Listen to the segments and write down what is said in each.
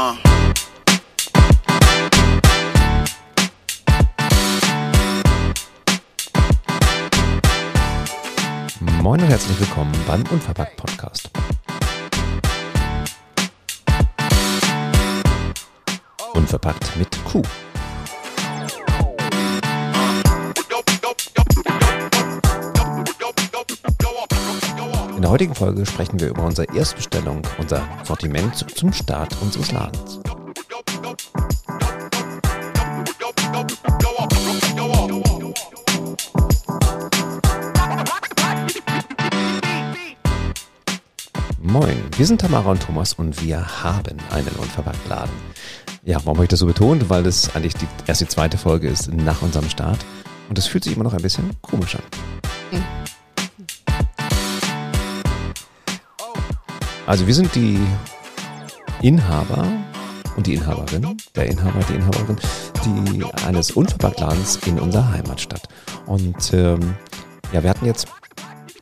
Uh. Moin und herzlich willkommen beim Unverpackt Podcast. Unverpackt mit Q. In der heutigen Folge sprechen wir über unsere Erstbestellung, unser Sortiment zum Start unseres Ladens. Moin, wir sind Tamara und Thomas und wir haben einen Unverpackt-Laden. Ja, warum habe ich das so betont? Weil das eigentlich die, erst die zweite Folge ist nach unserem Start und es fühlt sich immer noch ein bisschen komisch an. Also wir sind die Inhaber und die Inhaberin, der Inhaber, die Inhaberin, die eines Unverpacktladens in unserer Heimatstadt. Und ähm, ja, wir hatten jetzt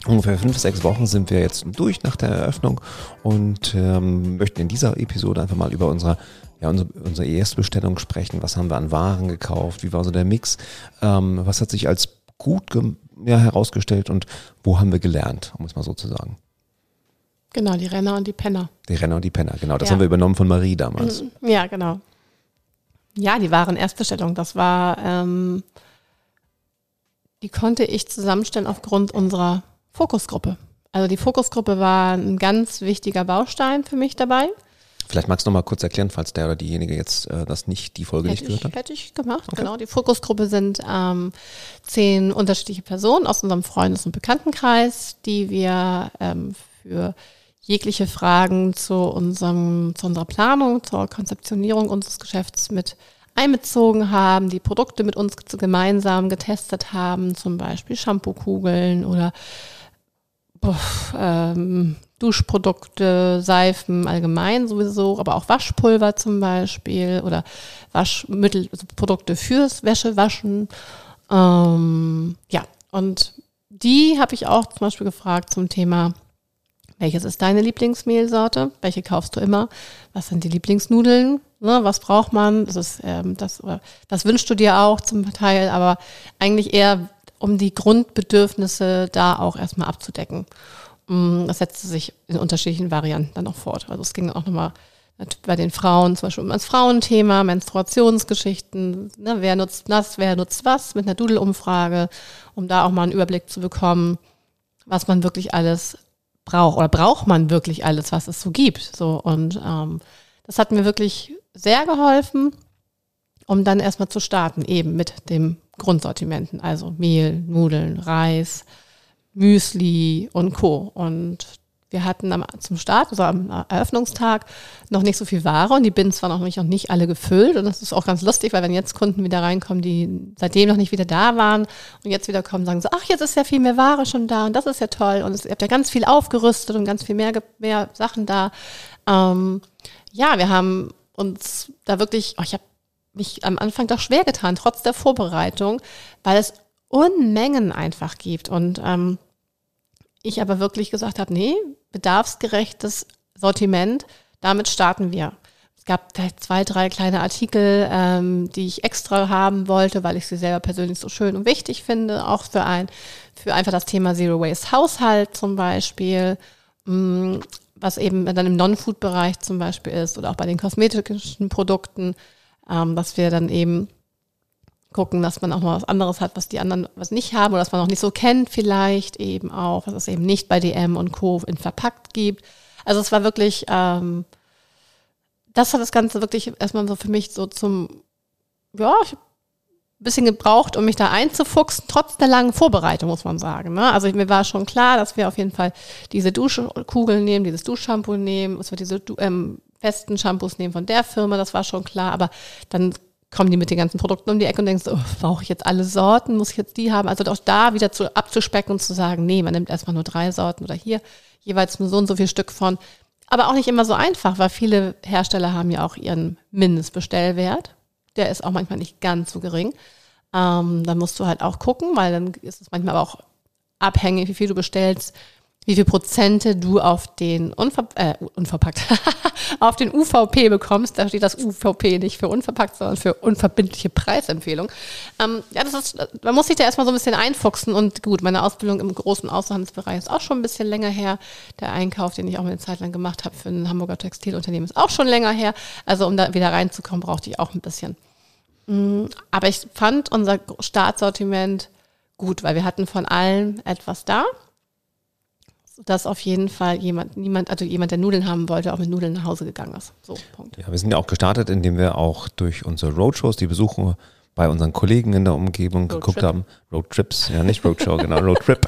ungefähr fünf, sechs Wochen sind wir jetzt durch nach der Eröffnung und ähm, möchten in dieser Episode einfach mal über unsere, ja, unsere, unsere Erstbestellung sprechen. Was haben wir an Waren gekauft? Wie war so der Mix? Ähm, was hat sich als gut ja, herausgestellt und wo haben wir gelernt, um es mal so zu sagen? Genau, die Renner und die Penner. Die Renner und die Penner, genau. Das Ja. haben wir übernommen von Marie damals. Ja, genau. Ja, die waren Erstbestellung. Das war, ähm, die konnte ich zusammenstellen aufgrund unserer Fokusgruppe. Also die Fokusgruppe war ein ganz wichtiger Baustein für mich dabei. Vielleicht magst du noch mal kurz erklären, falls der oder diejenige jetzt äh, das nicht, die Folge nicht Hätte gehört ich, hat. hätte ich gemacht, genau. Die Fokusgruppe sind ähm, zehn unterschiedliche Personen aus unserem Freundes- und Bekanntenkreis, die wir ähm, für jegliche Fragen zu, unserem, zu unserer Planung, zur Konzeptionierung unseres Geschäfts mit einbezogen haben, die Produkte mit uns gemeinsam getestet haben, zum Beispiel Shampoo-Kugeln oder boah, ähm, Duschprodukte, Seifen allgemein sowieso, aber auch Waschpulver zum Beispiel oder Waschmittel, also Produkte fürs Wäschewaschen. Ähm, ja, und die habe ich auch zum Beispiel gefragt zum Thema, welches ist deine Lieblingsmehlsorte? Welche kaufst du immer? Was sind die Lieblingsnudeln? Ne, was braucht man? Das ist ähm, das, oder das wünschst du dir auch zum Teil, aber eigentlich eher um die Grundbedürfnisse da auch erstmal abzudecken. Mm, Das setzte sich in unterschiedlichen Varianten dann auch fort. Also es ging auch nochmal bei den Frauen zum Beispiel um das Frauenthema, Menstruationsgeschichten, ne, wer nutzt das, wer nutzt was, mit einer Doodle-Umfrage, um da auch mal einen Überblick zu bekommen, was man wirklich alles braucht oder braucht man wirklich alles, was es so gibt. So und ähm, das hat mir wirklich sehr geholfen, um dann erstmal zu starten, eben mit dem Grundsortimenten, also Mehl, Nudeln, Reis, Müsli und Co. Und wir hatten am, zum Start, also am Eröffnungstag, noch nicht so viel Ware und die Bins waren auch nicht, noch nicht alle gefüllt. Und das ist auch ganz lustig, weil wenn jetzt Kunden wieder reinkommen, die seitdem noch nicht wieder da waren und jetzt wieder kommen, sagen so, ach, jetzt ist ja viel mehr Ware schon da und das ist ja toll. Und es, ihr habt ja ganz viel aufgerüstet und ganz viel mehr, mehr Sachen da. Ähm, ja, wir haben uns da wirklich, oh, ich habe mich am Anfang doch schwer getan, trotz der Vorbereitung, weil es Unmengen einfach gibt. Und ähm, ich aber wirklich gesagt habe, nee, bedarfsgerechtes Sortiment, damit starten wir. Es gab vielleicht zwei, drei kleine Artikel, ähm, die ich extra haben wollte, weil ich sie selber persönlich so schön und wichtig finde, auch für ein, für einfach das Thema Zero Waste Haushalt zum Beispiel, mh, was eben dann im Non-Food-Bereich zum Beispiel ist oder auch bei den kosmetischen Produkten, ähm, dass wir dann eben gucken, dass man auch mal was anderes hat, was die anderen was nicht haben oder was man noch nicht so kennt vielleicht eben auch, was es eben nicht bei DM und Co. in verpackt gibt. Also es war wirklich, ähm, das hat das Ganze wirklich erstmal so für mich so zum, ja, ich ein bisschen gebraucht, um mich da einzufuchsen, trotz der langen Vorbereitung, muss man sagen. Ne? Also mir war schon klar, dass wir auf jeden Fall diese Duschkugeln nehmen, dieses Duschshampoo nehmen, dass wir diese ähm, festen Shampoos nehmen von der Firma, das war schon klar, aber dann kommen die mit den ganzen Produkten um die Ecke und denkst, oh, brauche ich jetzt alle Sorten, muss ich jetzt die haben? Also auch da wieder zu, abzuspecken und zu sagen, nee, man nimmt erstmal nur drei Sorten oder hier jeweils nur so und so viel Stück von. Aber auch nicht immer so einfach, weil viele Hersteller haben ja auch ihren Mindestbestellwert. Der ist auch manchmal nicht ganz so gering. Ähm, dann musst du halt auch gucken, weil dann ist es manchmal aber auch abhängig, wie viel du bestellst, wie viel Prozente du auf den unver äh, unverpackt auf den UVP bekommst. Da steht das UVP nicht für unverpackt, sondern für unverbindliche Preisempfehlung. Ähm, ja, das ist, man muss sich da erstmal so ein bisschen einfuchsen und gut, meine Ausbildung im großen Außenhandelsbereich ist auch schon ein bisschen länger her. Der Einkauf, den ich auch eine Zeit lang gemacht habe für ein Hamburger Textilunternehmen, ist auch schon länger her. Also um da wieder reinzukommen, brauchte ich auch ein bisschen. Mm, aber ich fand unser Startsortiment gut, weil wir hatten von allem etwas da dass auf jeden Fall jemand, niemand, also jemand, der Nudeln haben wollte, auch mit Nudeln nach Hause gegangen ist. So, Punkt. Ja, wir sind ja auch gestartet, indem wir auch durch unsere Roadshows, die Besuche bei unseren Kollegen in der Umgebung Road geguckt haben, Roadtrips, ja nicht Roadshow, genau, Roadtrip,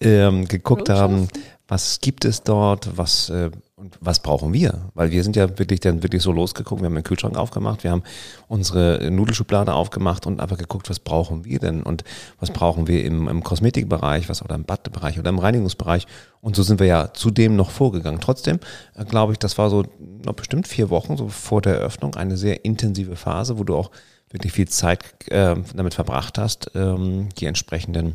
ähm, geguckt Roadshows? haben, was gibt es dort, was äh, und was brauchen wir? Weil wir sind ja wirklich dann wirklich so losgeguckt, wir haben den Kühlschrank aufgemacht, wir haben unsere Nudelschublade aufgemacht und einfach geguckt, was brauchen wir denn und was brauchen wir im, im Kosmetikbereich, was oder im Badbereich oder im Reinigungsbereich und so sind wir ja zudem noch vorgegangen. Trotzdem äh, glaube ich, das war so noch bestimmt vier Wochen so vor der Eröffnung eine sehr intensive Phase, wo du auch wirklich viel Zeit äh, damit verbracht hast, ähm, die entsprechenden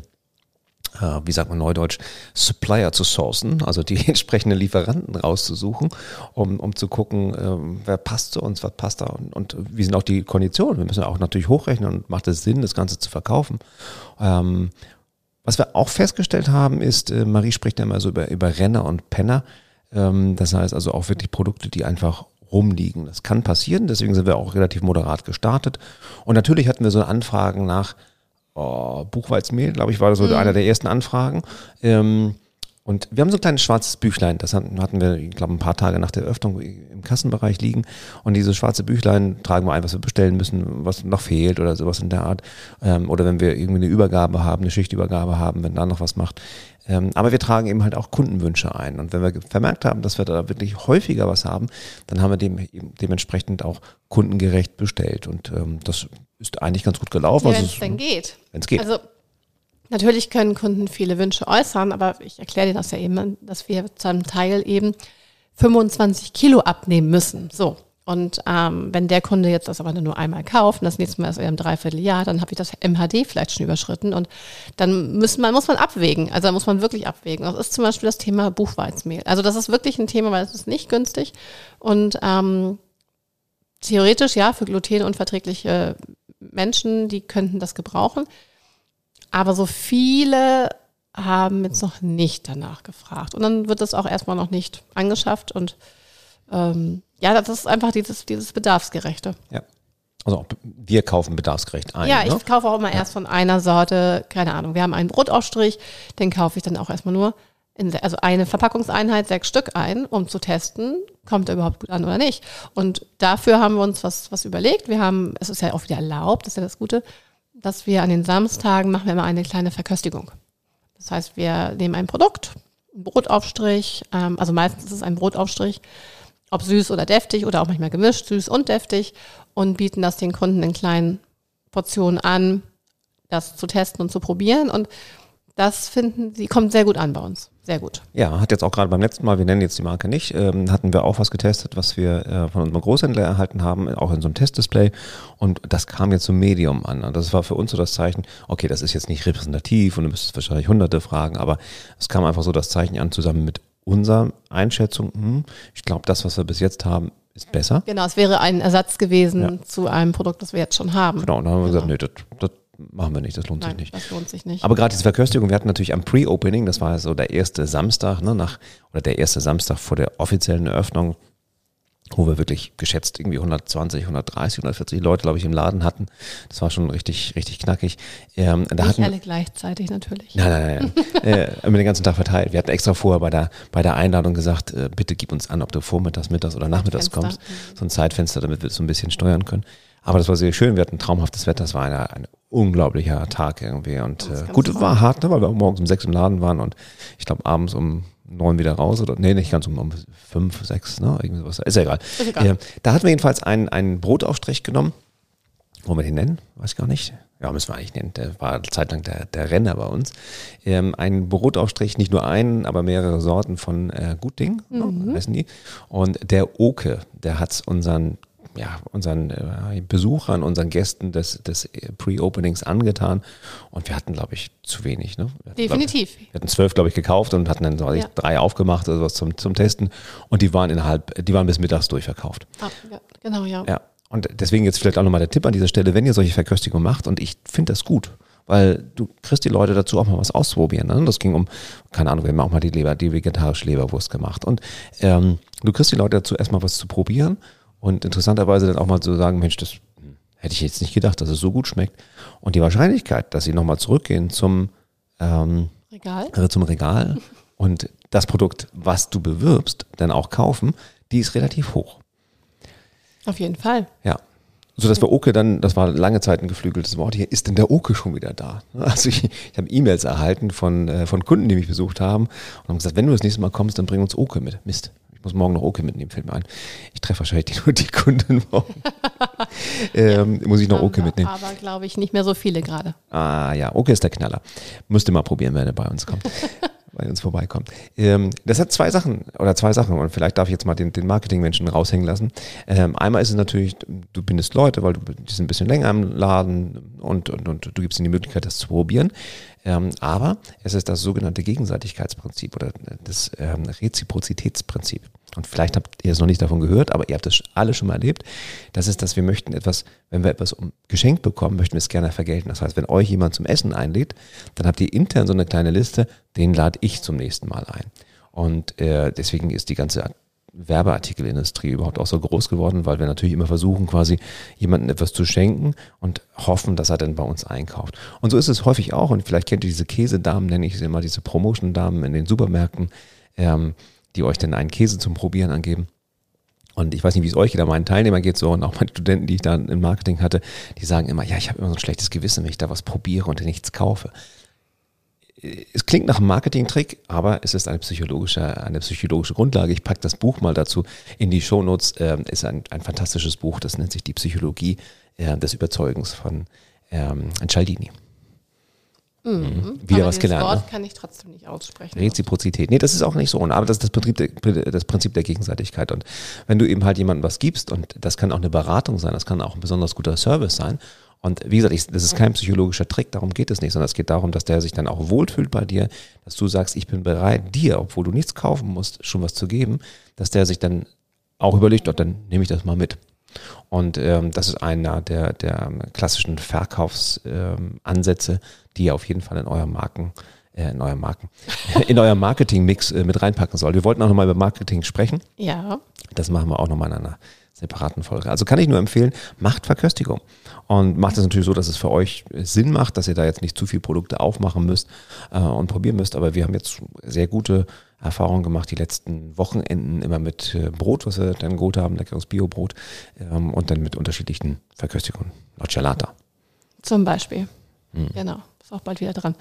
wie sagt man neudeutsch, Supplier zu sourcen, also die entsprechenden Lieferanten rauszusuchen, um, um zu gucken, äh, wer passt zu uns, was passt da und, und, wie sind auch die Konditionen. Wir müssen auch natürlich hochrechnen und macht es Sinn, das Ganze zu verkaufen. Ähm, was wir auch festgestellt haben, ist, äh, Marie spricht ja immer so über, über Renner und Penner. Ähm, das heißt also auch wirklich Produkte, die einfach rumliegen. Das kann passieren, deswegen sind wir auch relativ moderat gestartet. Und natürlich hatten wir so Anfragen nach oh, Buchweizenmehl, glaube ich, war so mhm. einer der ersten Anfragen. Ähm, und wir haben so ein kleines schwarzes Büchlein, das hatten wir, ich glaube, ein paar Tage nach der Öffnung im Kassenbereich liegen. Und dieses schwarze Büchlein tragen wir ein, was wir bestellen müssen, was noch fehlt oder sowas in der Art. Ähm, oder wenn wir irgendwie eine Übergabe haben, eine Schichtübergabe haben, wenn da noch was macht. Ähm, aber wir tragen eben halt auch Kundenwünsche ein. Und wenn wir vermerkt haben, dass wir da wirklich häufiger was haben, dann haben wir dem, dementsprechend auch kundengerecht bestellt. Und ähm, das ist eigentlich ganz gut gelaufen. Ja, wenn also es denn geht. Wenn es geht. Also natürlich können Kunden viele Wünsche äußern, aber ich erkläre dir das ja eben, dass wir zum Teil eben 25 Kilo abnehmen müssen. So. Und ähm, wenn der Kunde jetzt das aber nur einmal kauft und das nächste Mal ist er im Dreivierteljahr, dann habe ich das MHD vielleicht schon überschritten und dann müssen man, muss man abwägen. Also da muss man wirklich abwägen. Das ist zum Beispiel das Thema Buchweizmehl. Also das ist wirklich ein Thema, weil es ist nicht günstig und ähm, theoretisch ja für glutenunverträgliche Menschen, die könnten das gebrauchen. Aber so viele haben jetzt noch nicht danach gefragt. Und dann wird das auch erstmal noch nicht angeschafft. Und ähm, ja, das ist einfach dieses, dieses Bedarfsgerechte. Ja. Also wir kaufen bedarfsgerecht ein. Ja, ich ne? kaufe auch immer ja. erst von einer Sorte, keine Ahnung. Wir haben einen Brotaufstrich, den kaufe ich dann auch erstmal nur in, also eine Verpackungseinheit, sechs Stück ein, um zu testen, kommt er überhaupt gut an oder nicht. Und dafür haben wir uns was, was überlegt. Wir haben, es ist ja auch wieder erlaubt, das ist ja das Gute, dass wir an den Samstagen machen wir immer eine kleine Verköstigung. Das heißt, wir nehmen ein Produkt, einen Brotaufstrich, ähm, also meistens ist es ein Brotaufstrich, ob süß oder deftig oder auch manchmal gemischt, süß und deftig und bieten das den Kunden in kleinen Portionen an, das zu testen und zu probieren. Und das finden sie, kommt sehr gut an bei uns. Sehr gut. Ja, hat jetzt auch gerade beim letzten Mal, wir nennen jetzt die Marke nicht, ähm, hatten wir auch was getestet, was wir äh, von unserem Großhändler erhalten haben, auch in so einem Testdisplay. Und das kam jetzt zum Medium an. Und das war für uns so das Zeichen, okay, das ist jetzt nicht repräsentativ und du müsstest wahrscheinlich hunderte fragen, aber es kam einfach so das Zeichen an, zusammen mit unserer Einschätzung, hm, ich glaube, das, was wir bis jetzt haben, ist besser. Genau, es wäre ein Ersatz gewesen ja. zu einem Produkt, das wir jetzt schon haben. Genau, und dann haben wir genau. gesagt, nee, das, das machen wir nicht, das lohnt Nein, sich nicht. Das lohnt sich nicht. Aber gerade diese Verköstigung, wir hatten natürlich am Pre-Opening, das war so der erste Samstag, ne, nach, oder der erste Samstag vor der offiziellen Eröffnung, wo wir wirklich geschätzt irgendwie 120, 130, 140 Leute, glaube ich, im Laden hatten. Das war schon richtig, richtig knackig. Ähm, da Nicht hatten, alle gleichzeitig natürlich. Nein, nein, nein. äh, immer den ganzen Tag verteilt. Wir hatten extra vorher bei der, bei der Einladung gesagt, äh, bitte gib uns an, ob du vormittags, mittags oder nachmittags kommst. So ein Zeitfenster, damit wir es so ein bisschen steuern können. Aber das war sehr schön. Wir hatten traumhaftes Wetter. Es war eine, ein unglaublicher Tag irgendwie. Und äh, gut, es war hart, ne, weil wir morgens um sechs im Laden waren und ich glaube abends um neun wieder raus oder nee, nicht ganz um, um fünf, sechs, ne? Irgendwie sowas. Ist ja egal. Ist egal. Ja, da hatten wir jedenfalls einen, einen Brotaufstrich genommen. Wollen wir den nennen? Weiß ich gar nicht. Ja, müssen wir eigentlich nennen. Der war zeitlang der, der Renner bei uns. Ähm, ein Brotaufstrich, nicht nur einen, aber mehrere Sorten von äh, Gutding, ne, mhm. ne, heißen die. Und der Oke, der hat unseren ja, unseren äh, Besuchern, unseren Gästen des, des Pre-Openings angetan und wir hatten, glaube ich, zu wenig. Ne? Wir hatten, Definitiv. Glaub, wir hatten zwölf, glaube ich, gekauft und hatten dann so, ja. drei aufgemacht oder sowas zum, zum Testen und die waren innerhalb, die waren bis mittags durchverkauft. Ah, ja, genau, ja. Ja, und deswegen jetzt vielleicht auch nochmal der Tipp an dieser Stelle, wenn ihr solche Verköstigungen macht und ich finde das gut, weil du kriegst die Leute dazu auch mal was ausprobieren. Ne? Das ging um, keine Ahnung, wir haben auch mal die Leber, die vegetarische Leberwurst gemacht. Und ähm, du kriegst die Leute dazu erstmal was zu probieren und interessanterweise dann auch mal zu sagen, Mensch, das hätte ich jetzt nicht gedacht, dass es so gut schmeckt. Und die Wahrscheinlichkeit, dass sie nochmal zurückgehen zum ähm, Regal, also zum Regal und das Produkt, was du bewirbst, dann auch kaufen, die ist relativ hoch. Auf jeden Fall. Ja so dass wir Oke dann, das war lange Zeit ein geflügeltes Wort, hier ist denn der Oke schon wieder da? Also ich, ich habe E-Mails erhalten von, äh, von Kunden, die mich besucht haben und haben gesagt, wenn du das nächste Mal kommst, dann bring uns Oke mit. Mist, ich muss morgen noch Oke mitnehmen, fällt mir ein. Ich treffe wahrscheinlich nur die Kunden morgen. ähm, muss ich noch Oke mitnehmen. Aber glaube ich nicht mehr so viele gerade. Ah ja, Oke ist der Knaller. Müsste mal probieren, wenn er bei uns kommt bei uns vorbeikommt. Ähm, das hat zwei Sachen oder zwei Sachen und vielleicht darf ich jetzt mal den, den Marketingmenschen raushängen lassen. Ähm, einmal ist es natürlich, du bindest Leute, weil du die sind ein bisschen länger im Laden und, und, und du gibst ihnen die Möglichkeit, das zu probieren. Ähm, aber es ist das sogenannte Gegenseitigkeitsprinzip oder das ähm, Reziprozitätsprinzip. Und vielleicht habt ihr es noch nicht davon gehört, aber ihr habt es alle schon mal erlebt. Das ist, dass wir möchten etwas, wenn wir etwas geschenkt bekommen, möchten wir es gerne vergelten. Das heißt, wenn euch jemand zum Essen einlädt, dann habt ihr intern so eine kleine Liste, den lade ich zum nächsten Mal ein. Und äh, deswegen ist die ganze Werbeartikelindustrie überhaupt auch so groß geworden, weil wir natürlich immer versuchen, quasi jemandem etwas zu schenken und hoffen, dass er dann bei uns einkauft. Und so ist es häufig auch. Und vielleicht kennt ihr diese Käsedamen, nenne ich sie immer, diese Promotion-Damen in den Supermärkten. Ähm, die euch dann einen Käse zum Probieren angeben. Und ich weiß nicht, wie es euch aber meinen Teilnehmern geht so und auch meinen Studenten, die ich da im Marketing hatte, die sagen immer, ja, ich habe immer so ein schlechtes Gewissen, wenn ich da was probiere und nichts kaufe. Es klingt nach einem Marketing-Trick, aber es ist eine psychologische, eine psychologische Grundlage. Ich packe das Buch mal dazu in die Shownotes. Ähm, ist ein, ein fantastisches Buch, das nennt sich Die Psychologie äh, des Überzeugens von ähm, Cialdini. Mhm. Wieder aber was gelernt. Das Wort ne? kann ich trotzdem nicht aussprechen. Reziprozität. Nee, das ist auch nicht so. Aber das ist das Prinzip, der, das Prinzip der Gegenseitigkeit. Und wenn du eben halt jemandem was gibst, und das kann auch eine Beratung sein, das kann auch ein besonders guter Service sein. Und wie gesagt, ich, das ist kein psychologischer Trick, darum geht es nicht, sondern es geht darum, dass der sich dann auch wohlfühlt bei dir, dass du sagst, ich bin bereit, dir, obwohl du nichts kaufen musst, schon was zu geben, dass der sich dann auch überlegt, oh, dann nehme ich das mal mit. Und ähm, das ist einer der, der klassischen Verkaufsansätze, ähm, die ihr auf jeden Fall in eurem Marken, äh, in eurem Marken, in eurem Marketing-Mix äh, mit reinpacken sollt. Wir wollten auch nochmal über Marketing sprechen. Ja. Das machen wir auch nochmal in einer separaten Folge. Also kann ich nur empfehlen, macht Verköstigung. Und macht es natürlich so, dass es für euch Sinn macht, dass ihr da jetzt nicht zu viele Produkte aufmachen müsst äh, und probieren müsst. Aber wir haben jetzt sehr gute Erfahrungen gemacht, die letzten Wochenenden immer mit äh, Brot, was wir dann gut haben, leckeres Biobrot ähm, und dann mit unterschiedlichen Verköstigungen. Nocciolata. Zum Beispiel. Hm. Genau ist auch bald wieder dran.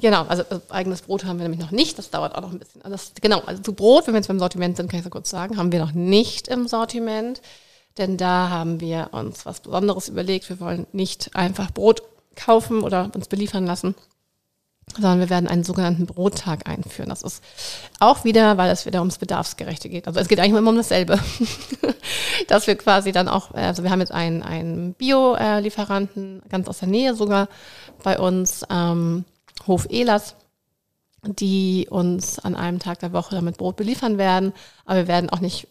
Genau, also, also, eigenes Brot haben wir nämlich noch nicht. Das dauert auch noch ein bisschen. Also das, genau, also zu Brot, wenn wir jetzt beim Sortiment sind, kann ich so kurz sagen, haben wir noch nicht im Sortiment. Denn da haben wir uns was Besonderes überlegt. Wir wollen nicht einfach Brot kaufen oder uns beliefern lassen, sondern wir werden einen sogenannten Brottag einführen. Das ist auch wieder, weil es wieder ums Bedarfsgerechte geht. Also es geht eigentlich immer um dasselbe. Dass wir quasi dann auch, also wir haben jetzt einen, einen Bio-Lieferanten, ganz aus der Nähe sogar bei uns, ähm, Hof Elas, die uns an einem Tag der Woche damit Brot beliefern werden. Aber wir werden auch nicht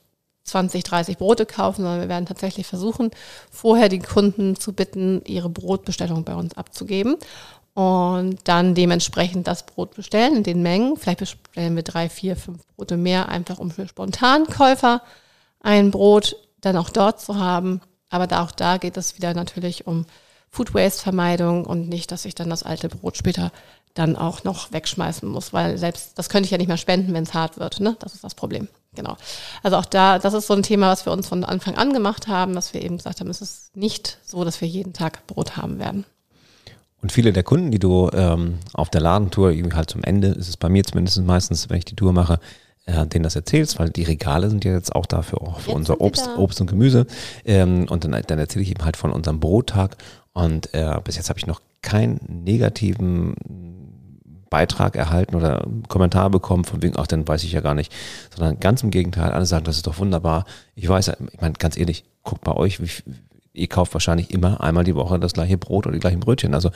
20, 30 Brote kaufen, sondern wir werden tatsächlich versuchen, vorher die Kunden zu bitten, ihre Brotbestellung bei uns abzugeben und dann dementsprechend das Brot bestellen in den Mengen. Vielleicht bestellen wir drei, vier, fünf Brote mehr, einfach um für Spontankäufer ein Brot dann auch dort zu haben. Aber da, auch da geht es wieder natürlich um Food Waste Vermeidung und nicht, dass ich dann das alte Brot später dann auch noch wegschmeißen muss, weil selbst das könnte ich ja nicht mehr spenden, wenn es hart wird. Ne? Das ist das Problem. Genau. Also auch da, das ist so ein Thema, was wir uns von Anfang an gemacht haben, dass wir eben gesagt haben, es ist nicht so, dass wir jeden Tag Brot haben werden. Und viele der Kunden, die du ähm, auf der Ladentour, irgendwie halt zum Ende, ist es bei mir zumindest meistens, wenn ich die Tour mache, äh, denen das erzählst, weil die Regale sind ja jetzt auch dafür, auch für jetzt unser Obst, Obst und Gemüse. Ähm, und dann, dann erzähle ich eben halt von unserem Brottag. Und äh, bis jetzt habe ich noch keinen negativen Beitrag erhalten oder einen Kommentar bekommen, von wegen, ach, dann weiß ich ja gar nicht, sondern ganz im Gegenteil, alle sagen, das ist doch wunderbar. Ich weiß, ich meine, ganz ehrlich, guckt bei euch, wie, ihr kauft wahrscheinlich immer einmal die Woche das gleiche Brot oder die gleichen Brötchen, also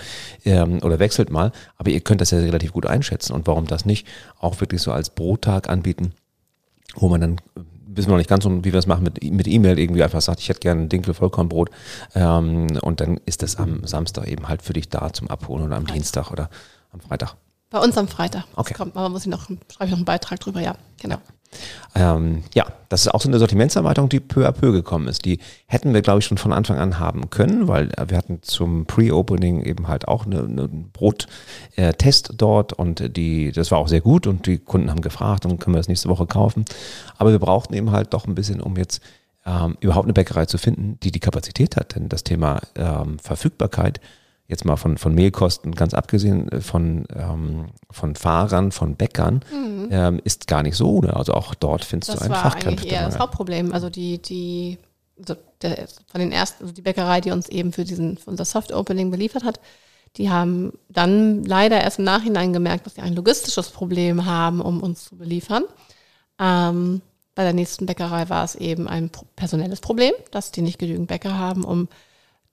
ähm, oder wechselt mal, aber ihr könnt das ja relativ gut einschätzen. Und warum das nicht auch wirklich so als Brottag anbieten, wo man dann wissen wir noch nicht ganz, wie wir es machen, mit mit E-Mail irgendwie einfach sagt, ich hätte gerne ein Dinkel Vollkornbrot ähm, und dann ist das am Samstag eben halt für dich da zum Abholen oder am Dienstag oder am Freitag. Bei uns am Freitag. Okay. Das kommt, aber muss ich noch, schreibe ich noch einen Beitrag drüber, ja, genau. Ähm, ja, das ist auch so eine Sortimentserweiterung, die peu à peu gekommen ist. Die hätten wir, glaube ich, schon von Anfang an haben können, weil äh, wir hatten zum Pre-Opening eben halt auch eine, eine Brottest äh, dort und die, das war auch sehr gut und die Kunden haben gefragt und können wir das nächste Woche kaufen. Aber wir brauchten eben halt doch ein bisschen, um jetzt ähm, überhaupt eine Bäckerei zu finden, die die Kapazität hat. Denn das Thema ähm, Verfügbarkeit jetzt mal von, von Mehlkosten ganz abgesehen, äh, von, ähm, von Fahrern, von Bäckern, mhm. ähm, ist gar nicht so. Ne? Also auch dort findest das du einen war Fachkräfte. eigentlich eher das Hauptproblem. Also die, die, also der, von den ersten, also die Bäckerei, die uns eben für diesen, für unser Soft Opening beliefert hat, die haben dann leider erst im Nachhinein gemerkt, dass sie ein logistisches Problem haben, um uns zu beliefern. Ähm, bei der nächsten Bäckerei war es eben ein personelles Problem, dass die nicht genügend Bäcker haben, um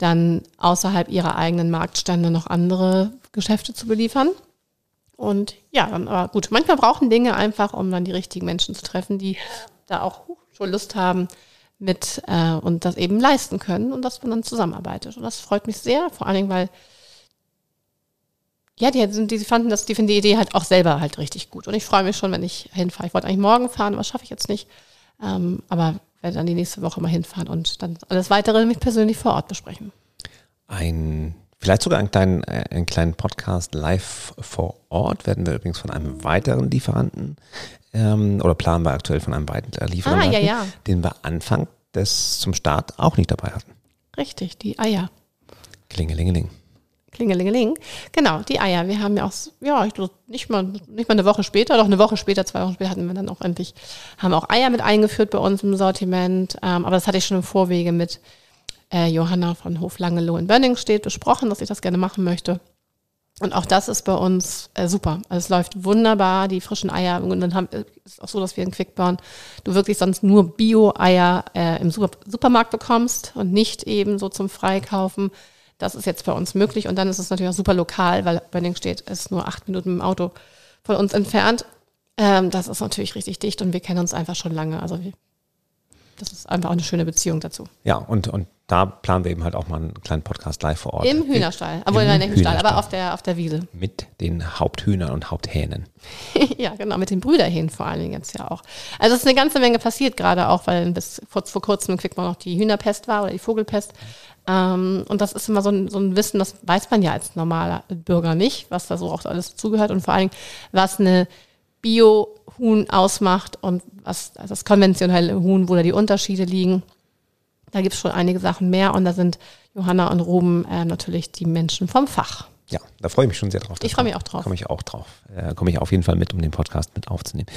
dann außerhalb ihrer eigenen Marktstände noch andere Geschäfte zu beliefern. Und ja, dann aber gut, manchmal brauchen Dinge einfach, um dann die richtigen Menschen zu treffen, die da auch schon Lust haben mit äh, und das eben leisten können und dass man dann zusammenarbeitet. Und das freut mich sehr, vor allen Dingen, weil ja, die, die fanden das, die finden die Idee halt auch selber halt richtig gut. Und ich freue mich schon, wenn ich hinfahre. Ich wollte eigentlich morgen fahren, aber schaffe ich jetzt nicht. Ähm, aber werde dann die nächste Woche mal hinfahren und dann alles weitere mich persönlich vor Ort besprechen. Ein, vielleicht sogar einen kleinen, äh, einen kleinen Podcast live vor Ort werden wir übrigens von einem weiteren Lieferanten ähm, oder planen wir aktuell von einem weiteren Lieferanten, ah, ja, ja. den wir Anfang des zum Start auch nicht dabei hatten. Richtig, die Eier. Klingelingeling. Klingelingeling. Genau, die Eier. Wir haben ja auch, ja, ich nicht mal, nicht mal eine Woche später, doch eine Woche später, zwei Wochen später hatten wir dann auch endlich, haben auch Eier mit eingeführt bei uns im Sortiment. Ähm, aber das hatte ich schon im Vorwege mit äh, Johanna von Hof Langeloh in Bönningstedt besprochen, dass ich das gerne machen möchte. Und auch das ist bei uns äh, super. Also es läuft wunderbar, die frischen Eier. Und dann haben, äh, ist auch so, dass wir in Quickborn du wirklich sonst nur Bio-Eier äh, im Super Supermarkt bekommst und nicht eben so zum Freikaufen. Das ist jetzt bei uns möglich. Und dann ist es natürlich auch super lokal, weil Bönningstedt ist nur acht Minuten im Auto von uns entfernt. Ähm, das ist natürlich richtig dicht und wir kennen uns einfach schon lange. Also wir, das ist einfach auch eine schöne Beziehung dazu. Ja, und, und da planen wir eben halt auch mal einen kleinen Podcast live vor Ort. Im Hühnerstall, obwohl nein, nicht im Stall, aber auf der, auf der Wiese. Mit den Haupthühnern und Haupthähnen. ja, genau, mit den Brüderhähnen vor allen Dingen jetzt ja auch. Also es ist eine ganze Menge passiert, gerade auch, weil bis vor, vor kurzem kriegt man noch die Hühnerpest war oder die Vogelpest. Ähm, und das ist immer so ein, so ein Wissen, das weiß man ja als normaler Bürger nicht, was da so auch alles zugehört und vor allen Dingen, was eine Bio-Huhn ausmacht und was also das konventionelle Huhn, wo da die Unterschiede liegen. Da gibt es schon einige Sachen mehr und da sind Johanna und Ruben äh, natürlich die Menschen vom Fach. Ja, da freue ich mich schon sehr drauf. Ich freue mich auch drauf. Komme ich auch drauf. Äh, Komme ich auf jeden Fall mit, um den Podcast mit aufzunehmen.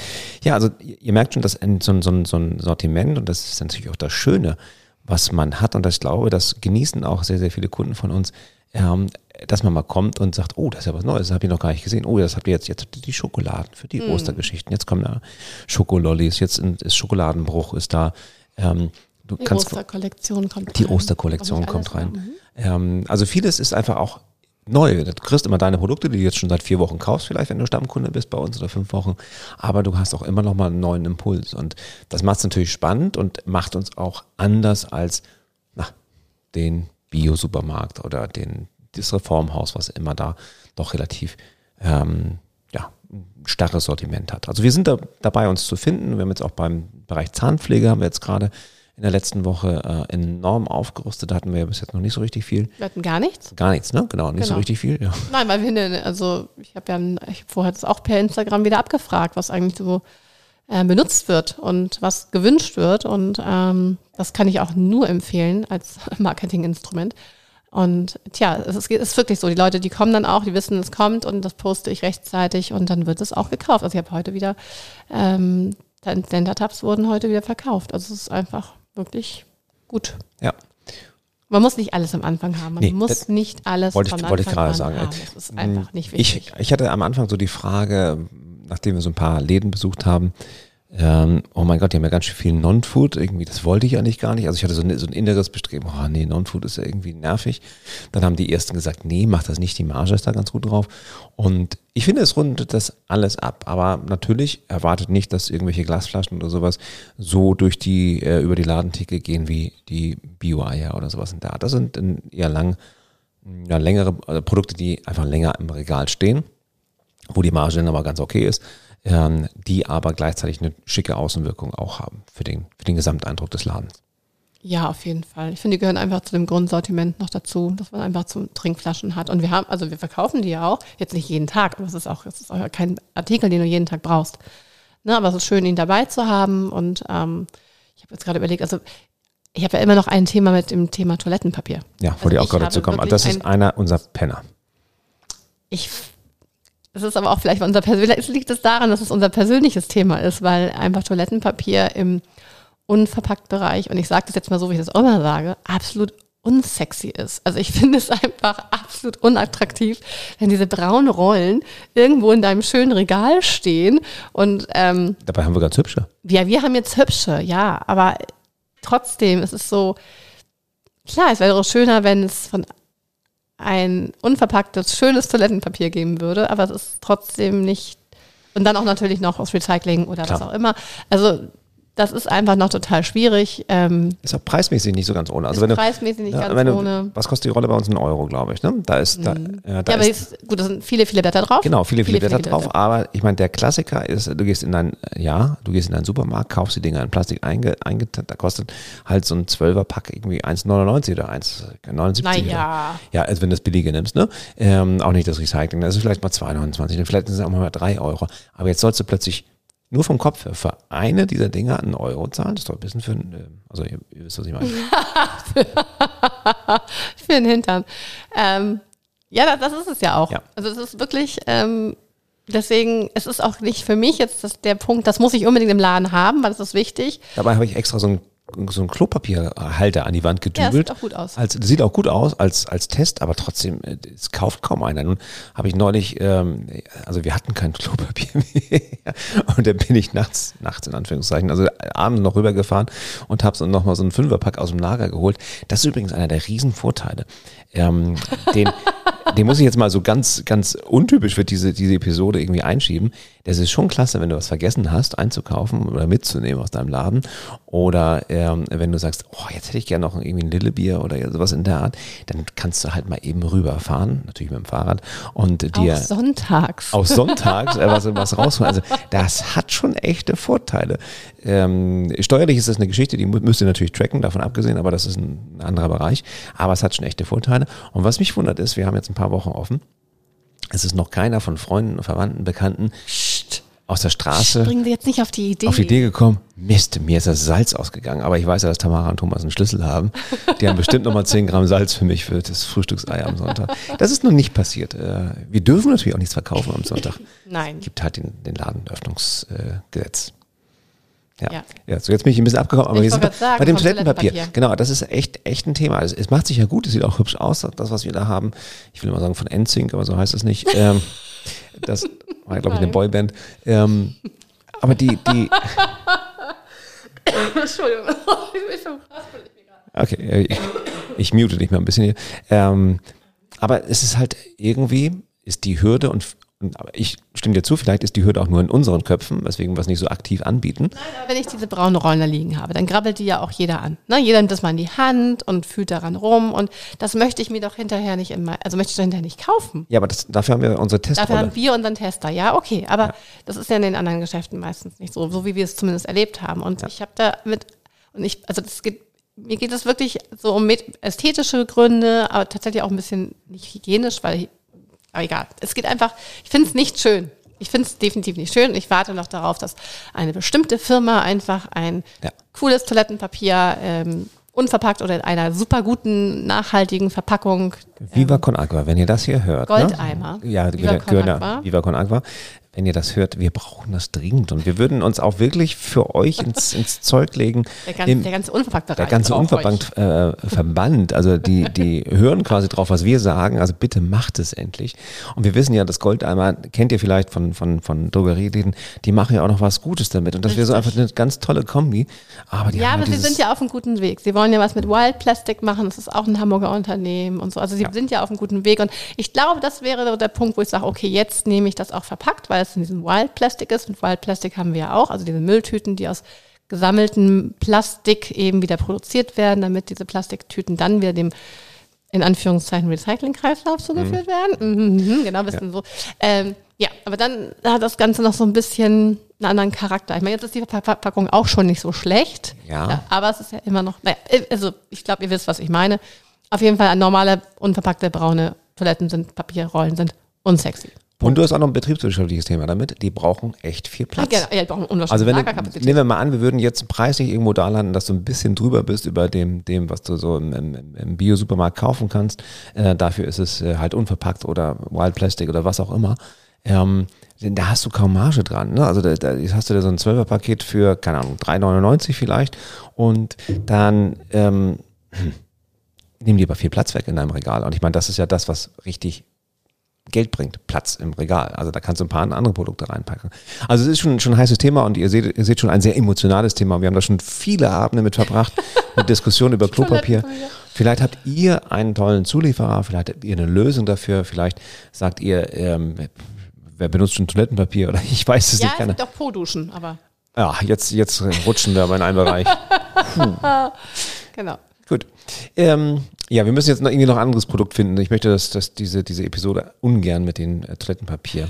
Ja, also ihr merkt schon, dass so, so, so ein Sortiment, und das ist natürlich auch das Schöne, was man hat, und ich glaube, das genießen auch sehr, sehr viele Kunden von uns, ähm, dass man mal kommt und sagt, oh, das ist ja was Neues, das habe ich noch gar nicht gesehen. Oh, das habt ihr jetzt, jetzt habt ihr die Schokoladen für die mm. Ostergeschichten. Jetzt kommen da Schokolollis, jetzt ist Schokoladenbruch, ist da. Ähm, Du die kannst, Osterkollektion kommt Die rein. Osterkollektion kommt rein. Mhm. Ähm, also vieles ist einfach auch neu. Du kriegst immer deine Produkte, die du jetzt schon seit vier Wochen kaufst, vielleicht, wenn du Stammkunde bist bei uns oder fünf Wochen. Aber du hast auch immer noch mal einen neuen Impuls. Und das macht es natürlich spannend und macht uns auch anders als na, den Bio-Supermarkt oder den, das Reformhaus, was immer da doch relativ ähm, ja, starres Sortiment hat. Also wir sind da dabei, uns zu finden. Wir haben jetzt auch beim Bereich Zahnpflege haben wir jetzt gerade in der letzten Woche äh, enorm aufgerüstet. Da hatten wir ja bis jetzt noch nicht so richtig viel. Wir hatten gar nichts? Gar nichts, ne? Genau, nicht genau. so richtig viel. Ja. Nein, weil wir, ne, also ich habe ja ich hab vorher das auch per Instagram wieder abgefragt, was eigentlich so äh, benutzt wird und was gewünscht wird. Und ähm, das kann ich auch nur empfehlen als Marketinginstrument. Und tja, es ist, ist, wirklich so. Die Leute, die kommen dann auch, die wissen, es kommt und das poste ich rechtzeitig und dann wird es auch gekauft. Also ich habe heute wieder, ähm, Denta-Tabs wurden heute wieder verkauft. Also es ist einfach wirklich gut. Ja. Man muss nicht alles am Anfang haben. Man Nee, muss nicht alles wollte ich, wollte ich gerade sagen. haben. Das ist einfach nicht wichtig. Ich, ich hatte am Anfang so die Frage, nachdem wir so ein paar Läden besucht haben, ähm, oh mein Gott, die haben ja ganz schön viel Non-Food, irgendwie, das wollte ich eigentlich gar nicht. Also ich hatte so ein, so ein inneres Bestreben, oh nee, Non-Food ist ja irgendwie nervig. Dann haben die ersten gesagt, nee, mach das nicht, die Marge ist da ganz gut drauf. Und ich finde, es rundet das alles ab. Aber natürlich erwartet nicht, dass irgendwelche Glasflaschen oder sowas so durch die, äh, über die Ladentheke gehen wie die Bio-Eier oder sowas in der Art. Das sind in eher lang, ja, längere äh, Produkte, die einfach länger im Regal stehen wo die Marge dann aber ganz okay ist, ähm, die aber gleichzeitig eine schicke Außenwirkung auch haben für den, für den Gesamteindruck des Ladens. Ja, auf jeden Fall. Ich finde, die gehören einfach zu dem Grundsortiment noch dazu, dass man einfach zum Trinkflaschen hat. Und wir haben, also wir verkaufen die ja auch, jetzt nicht jeden Tag, aber es ist auch, es ist auch kein Artikel, den du jeden Tag brauchst. Ne, aber es ist schön, ihn dabei zu haben. Und ähm, ich habe jetzt gerade überlegt, also ich habe ja immer noch ein Thema mit dem Thema Toilettenpapier. Ja, Also wollte ich auch gerade dazu kommen. wirklich Das ist ein- einer unserer Penner. Ich, es ist aber auch vielleicht unser persönliches, liegt es daran, dass es unser persönliches Thema ist, weil einfach Toilettenpapier im Unverpackt-Bereich, und ich sage das jetzt mal so, wie ich das auch immer sage, absolut unsexy ist. Also ich finde es einfach absolut unattraktiv, wenn diese braunen Rollen irgendwo in deinem schönen Regal stehen und ähm, Dabei haben wir ganz hübsche. ja, wir haben jetzt hübsche, ja, aber trotzdem, es ist so, klar, es wäre schöner, wenn es von ein unverpacktes, schönes Toilettenpapier geben würde, aber es ist trotzdem nicht, und dann auch natürlich noch aus Recycling oder was Klar. auch immer. Also, das ist einfach noch total schwierig. Ähm, Ist auch preismäßig nicht so ganz ohne. Also wenn du, preismäßig nicht ja, ganz du, ohne. Was kostet die Rolle bei uns? Ein Euro, glaube ich. Ne? Da ist, da, äh, da ja, aber ist, jetzt, gut, da sind viele, viele Blätter drauf. Genau, viele, viele, Blätter drauf, aber ich meine, der Klassiker ist, du gehst in dein, ja, du gehst in deinen Supermarkt, kaufst die Dinger in Plastik einge, einge da kostet halt so ein 12er Pack irgendwie 1,99 oder 1,79. Naja. Ja, als wenn du das billige nimmst, ne? Ähm, auch nicht das Recycling, das ist vielleicht mal 2,29, vielleicht sind es auch mal 3 Euro. Aber jetzt sollst du plötzlich nur vom Kopf her für eine dieser Dinger einen Euro zahlen, das ist doch ein bisschen für, ein, äh, also ihr, ihr wisst, was ich meine. für den Hintern. Ähm, ja, das, das ist es ja auch. Ja. Also es ist wirklich, ähm, deswegen, es ist auch nicht für mich jetzt das, der Punkt, das muss ich unbedingt im Laden haben, weil das ist wichtig. Dabei habe ich extra so ein so ein Klopapierhalter an die Wand Ja, gedübelt. sieht auch gut aus. Als, sieht auch gut aus als, als Test, aber trotzdem, äh, es kauft kaum einer. Nun habe ich neulich, ähm, also wir hatten kein Klopapier mehr und dann bin ich nachts, nachts in Anführungszeichen, also abends noch rübergefahren und habe so nochmal so einen Fünferpack aus dem Lager geholt. Das ist übrigens einer der Riesenvorteile. Ähm, den, den muss ich jetzt mal so ganz, ganz untypisch für diese, diese Episode irgendwie einschieben. Das ist schon klasse, wenn du was vergessen hast, einzukaufen oder mitzunehmen aus deinem Laden. Oder ähm, wenn du sagst, oh, jetzt hätte ich gerne noch irgendwie ein Lillebier oder sowas in der Art, dann kannst du halt mal eben rüberfahren, natürlich mit dem Fahrrad, und dir Auch sonntags. aus Sonntags äh, was, was rausholen. Also das hat schon echte Vorteile. Ähm, steuerlich ist das eine Geschichte, die müsst ihr natürlich tracken, davon abgesehen, aber das ist ein anderer Bereich. Aber es hat schon echte Vorteile. Und was mich wundert ist, wir haben jetzt ein paar Wochen offen. Es ist noch keiner von Freunden, Verwandten, Bekannten aus der Straße Bringen Sie jetzt nicht auf die Idee. auf die Idee gekommen, Mist, mir ist das Salz ausgegangen. Aber ich weiß ja, dass Tamara und Thomas einen Schlüssel haben. Die haben bestimmt nochmal 10 Gramm Salz für mich für das Frühstücksei am Sonntag. Das ist noch nicht passiert. Äh, Wir dürfen natürlich auch nichts verkaufen am Sonntag. Nein. Gibt halt den, den Ladenöffnungsgesetz. Ja. ja. Ja. so jetzt bin ich ein bisschen abgekommen, aber Ich wir sind bei, sagen, bei dem Toilettenpapier. Genau, das ist echt, echt ein Thema. Es, es macht sich ja gut, es sieht auch hübsch aus, das, was wir da haben. Ich will mal sagen von NSYNC, aber so heißt es nicht. Ähm, das war, glaube ich, eine. Boyband. Ähm, aber die, die, Entschuldigung. Ich bin schon krass. Okay, ich, ich mute dich mal ein bisschen hier. Ähm, aber es ist halt irgendwie, ist die Hürde und aber ich stimme dir zu, vielleicht ist die Hürde auch nur in unseren Köpfen, weswegen wir es nicht so aktiv anbieten. Nein, aber wenn ich diese braunen Rollen da liegen habe, dann grabbelt die ja auch jeder an. Ne? Jeder nimmt das mal in die Hand und fühlt daran rum und das möchte ich mir doch hinterher nicht immer, also möchte ich doch hinterher nicht kaufen. Ja, aber das, dafür haben wir unsere Dafür Testrolle. haben wir unseren Tester, ja, okay. Aber das ist ja in den anderen Geschäften meistens nicht so, so wie wir es zumindest erlebt haben. Und ich habe da mit, und ich, also das geht, mir geht es wirklich so um ästhetische Gründe, aber tatsächlich auch ein bisschen nicht hygienisch, weil, aber egal. Es geht einfach, ich finde es nicht schön. Ich finde es definitiv nicht schön. Ich warte noch darauf, dass eine bestimmte Firma einfach ein Ja. cooles Toilettenpapier ähm, unverpackt oder in einer super guten, nachhaltigen Verpackung Viva Con Agua, wenn ihr das hier hört. Goldeimer. Ne? Ja, Viva Viva Con Con Agua. Viva Con Agua. Wenn ihr das hört, wir brauchen das dringend und wir würden uns auch wirklich für euch ins, ins Zeug legen. Der, ganz, Im- der ganze unverpackte der ganze Unverband äh, Verband, also die, die hören quasi drauf, was wir sagen, also bitte macht es endlich. Und wir wissen ja, das Goldeimer, kennt ihr vielleicht von, von, von Drogerieläden, die machen ja auch noch was Gutes damit. Und das wäre so einfach eine ganz tolle Kombi. Aber die Ja, haben aber sie sind ja auf einem guten Weg. Sie wollen ja was mit Wild Plastic machen. Das ist auch ein Hamburger Unternehmen und so. Also sie sind ja auf einem guten Weg. Und ich glaube, das wäre so der Punkt, wo ich sage, okay, jetzt nehme ich das auch verpackt, weil es in diesem Wild Plastic ist. Und Wild Plastic haben wir ja auch. Also diese Mülltüten, die aus gesammeltem Plastik eben wieder produziert werden, damit diese Plastiktüten dann wieder dem in Anführungszeichen Recycling-Kreislauf zugeführt werden. Mhm, genau, bisschen so. Ähm, ja, aber dann hat das Ganze noch so ein bisschen einen anderen Charakter. Ich meine, jetzt ist die Ver- Verpackung auch schon nicht so schlecht. Ja. aber es ist ja immer noch, naja, also ich glaube, ihr wisst, was ich meine. Auf jeden Fall normale, unverpackte braune Toiletten sind, Papierrollen sind unsexy. Und du hast auch noch ein betriebswirtschaftliches Thema damit. Die brauchen echt viel Platz. Ja, ja, brauchen unwahrscheinlich Also wenn du, nehmen wir mal an, wir würden jetzt preislich irgendwo da landen, dass du ein bisschen drüber bist über dem, dem was du so im, im, im Bio-Supermarkt kaufen kannst. Äh, dafür ist es äh, halt unverpackt oder Wild Plastic oder was auch immer. Ähm, denn da hast du kaum Marge dran. Ne? Also da, da hast du da so ein 12er-Paket für, keine Ahnung, 3,99 vielleicht und dann ähm, nimm dir aber viel Platz weg in deinem Regal. Und ich meine, das ist ja das, was richtig Geld bringt, Platz im Regal. Also da kannst du ein paar andere Produkte reinpacken. Also es ist schon, schon ein heißes Thema und ihr seht, ihr seht schon ein sehr emotionales Thema. Wir haben da schon viele Abende mit verbracht, mit Diskussionen über Klopapier. Vielleicht habt ihr einen tollen Zulieferer, vielleicht habt ihr eine Lösung dafür, vielleicht sagt ihr, ähm, wer benutzt schon Toilettenpapier oder ich weiß es ja, nicht. es Keine. gibt auch Po-Duschen, aber Ja, jetzt, jetzt rutschen wir aber in einen Bereich. genau. Gut. Ähm, ja, wir müssen jetzt noch irgendwie noch ein anderes Produkt finden. Ich möchte, dass, dass diese, diese Episode ungern mit den äh, Toilettenpapier.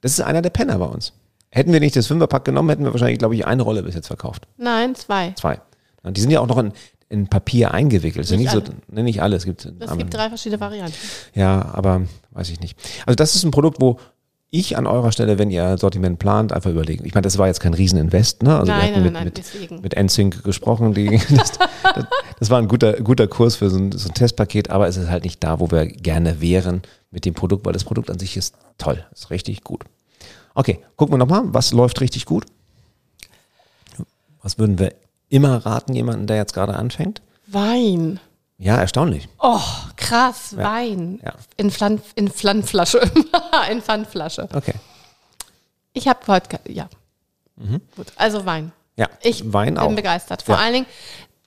Das ist einer der Penner bei uns. Hätten wir nicht das Fünferpack genommen, hätten wir wahrscheinlich, glaube ich, eine Rolle bis jetzt verkauft. Nein, zwei. Zwei. Ja, die sind ja auch noch in, in Papier eingewickelt. Ist ja Nicht nicht so, ne, nicht alles. Es gibt, Es gibt drei verschiedene Varianten. ja, aber weiß ich nicht. Also das ist ein Produkt, wo ich an eurer Stelle, wenn ihr Sortiment plant, einfach überlegen. Ich meine, das war jetzt kein Rieseninvest, ne? Also wir Nein, hatten nein, mit, nein, mit, deswegen. mit NSYNC gesprochen. Die, das, das, das war ein guter, guter Kurs für so ein, so ein Testpaket, aber es ist halt nicht da, wo wir gerne wären mit dem Produkt, weil das Produkt an sich ist toll, ist richtig gut. Okay, gucken wir nochmal, was läuft richtig gut? Was würden wir immer raten, jemanden, der jetzt gerade anfängt? Wein. Ja, erstaunlich. Oh, krass, Wein. Ja. In, Flan in Flanflasche. in Pfandflasche. Okay. Ich habe heute, ja. Gut, also Wein. Ja, Ich Mhm. Wein bin auch. begeistert. Vor Ja. allen Dingen,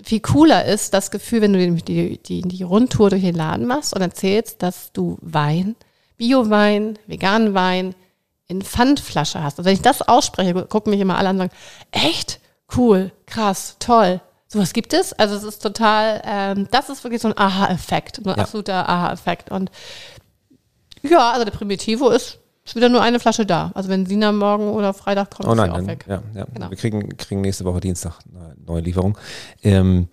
viel cooler ist das Gefühl, wenn du die, die, die, Rundtour durch den Laden machst und erzählst, dass du Wein, Bio-Wein, veganen Wein in Pfandflasche hast. Und wenn ich das ausspreche, gu- gucken mich immer alle an und sagen, echt? Cool, krass, toll. Sowas gibt es. Also es ist total, ähm, das ist wirklich so ein Aha-Effekt, ein Ja. absoluter Aha-Effekt. Und ja, also der Primitivo ist, ist wieder nur eine Flasche da. Also wenn Sina morgen oder Freitag kommt, Oh ist nein, sie auch weg. ja, ja. Genau. wir kriegen, kriegen nächste Woche Dienstag eine neue Lieferung. Ähm,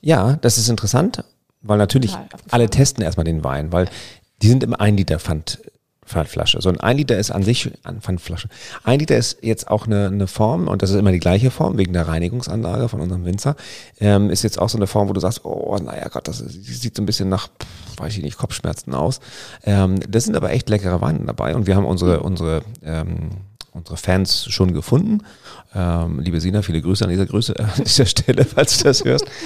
ja, das ist interessant, weil natürlich Total alle testen erstmal den Wein, weil die sind im 1 Liter Pfand, Pfandflasche. So ein 1 Liter ist an sich, an Pfandflasche. Ein Liter ist jetzt auch eine, eine Form und das ist immer die gleiche Form wegen der Reinigungsanlage von unserem Winzer. Ähm, ist jetzt auch so eine Form, wo du sagst, oh, naja Gott, das sieht so ein bisschen nach, pff, weiß ich nicht, Kopfschmerzen aus. Ähm, das sind aber echt leckere Weine dabei und wir haben unsere, unsere, ähm, unsere Fans schon gefunden. Ähm, liebe Sina, viele Grüße an dieser Grüße, an dieser Stelle, falls du das hörst.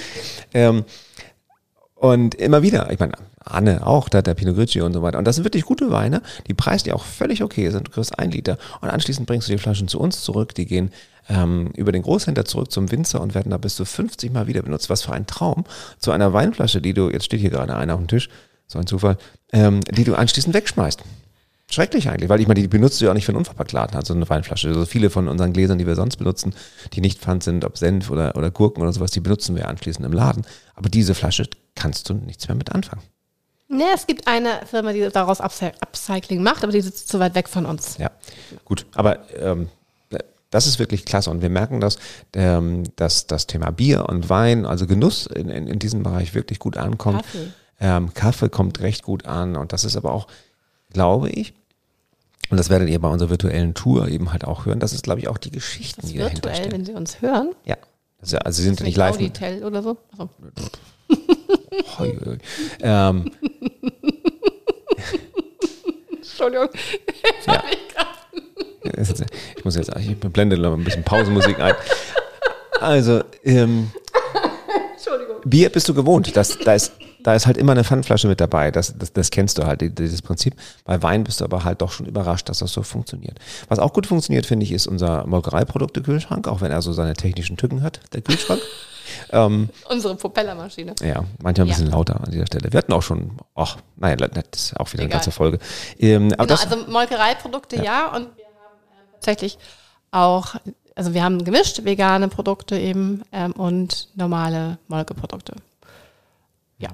Und immer wieder, ich meine, Anne auch, da hat der Pinot Grigio und so weiter. Und das sind wirklich gute Weine, die preislich auch völlig okay sind. Du kriegst ein Liter und anschließend bringst du die Flaschen zu uns zurück. Die gehen ähm, über den Großhändler zurück zum Winzer und werden da bis zu 50 Mal wieder benutzt. Was für ein Traum. Zu einer Weinflasche, die du, jetzt steht hier gerade einer auf dem Tisch, so ein Zufall, ähm, die du anschließend wegschmeißt. Schrecklich eigentlich, weil ich meine, die benutzt du ja auch nicht für einen unverpackt Laden, also eine Weinflasche. Also viele von unseren Gläsern, die wir sonst benutzen, die nicht Pfand sind, ob Senf oder, oder Gurken oder sowas, die benutzen wir anschließend im Laden. Aber diese Flasche kannst du nichts mehr mit anfangen. Ne, es gibt eine Firma, die daraus Upcy- Upcycling macht, aber die sitzt zu weit weg von uns. Ja, gut. Aber ähm, das ist wirklich klasse und wir merken, dass, ähm, dass das Thema Bier und Wein, also Genuss in, in, in diesem Bereich wirklich gut ankommt. Kaffee. Ähm, Kaffee kommt recht gut an und das ist aber auch, glaube ich, und das werdet ihr bei unserer virtuellen Tour eben halt auch hören, das ist, glaube ich, auch die Geschichten, Das die dahinter virtuell, stehen. wenn Sie uns hören. Ja. Ja, also sie sind Ist nicht live. Auditel oder so. Achso. Ähm, Entschuldigung. ja. ich muss jetzt, ich blende noch ein bisschen Pausenmusik ein. Also, ähm. Bier bist du gewohnt. Das, da, ist, da ist halt immer eine Pfandflasche mit dabei. Das, das, das kennst du halt, dieses Prinzip. Bei Wein bist du aber halt doch schon überrascht, dass das so funktioniert. Was auch gut funktioniert, finde ich, ist unser Molkereiprodukte-Kühlschrank, auch wenn er so seine technischen Tücken hat, der Kühlschrank. Ähm, Unsere Propellermaschine. Ja, manchmal ein bisschen ja. lauter an dieser Stelle. Wir hatten auch schon, ach, naja, das ist auch wieder Egal. eine ganze Folge. Ähm, genau, das, also Molkereiprodukte ja. ja. und wir haben äh, tatsächlich auch, also wir haben gemischt vegane Produkte eben ähm, und normale Molkeprodukte. Ja.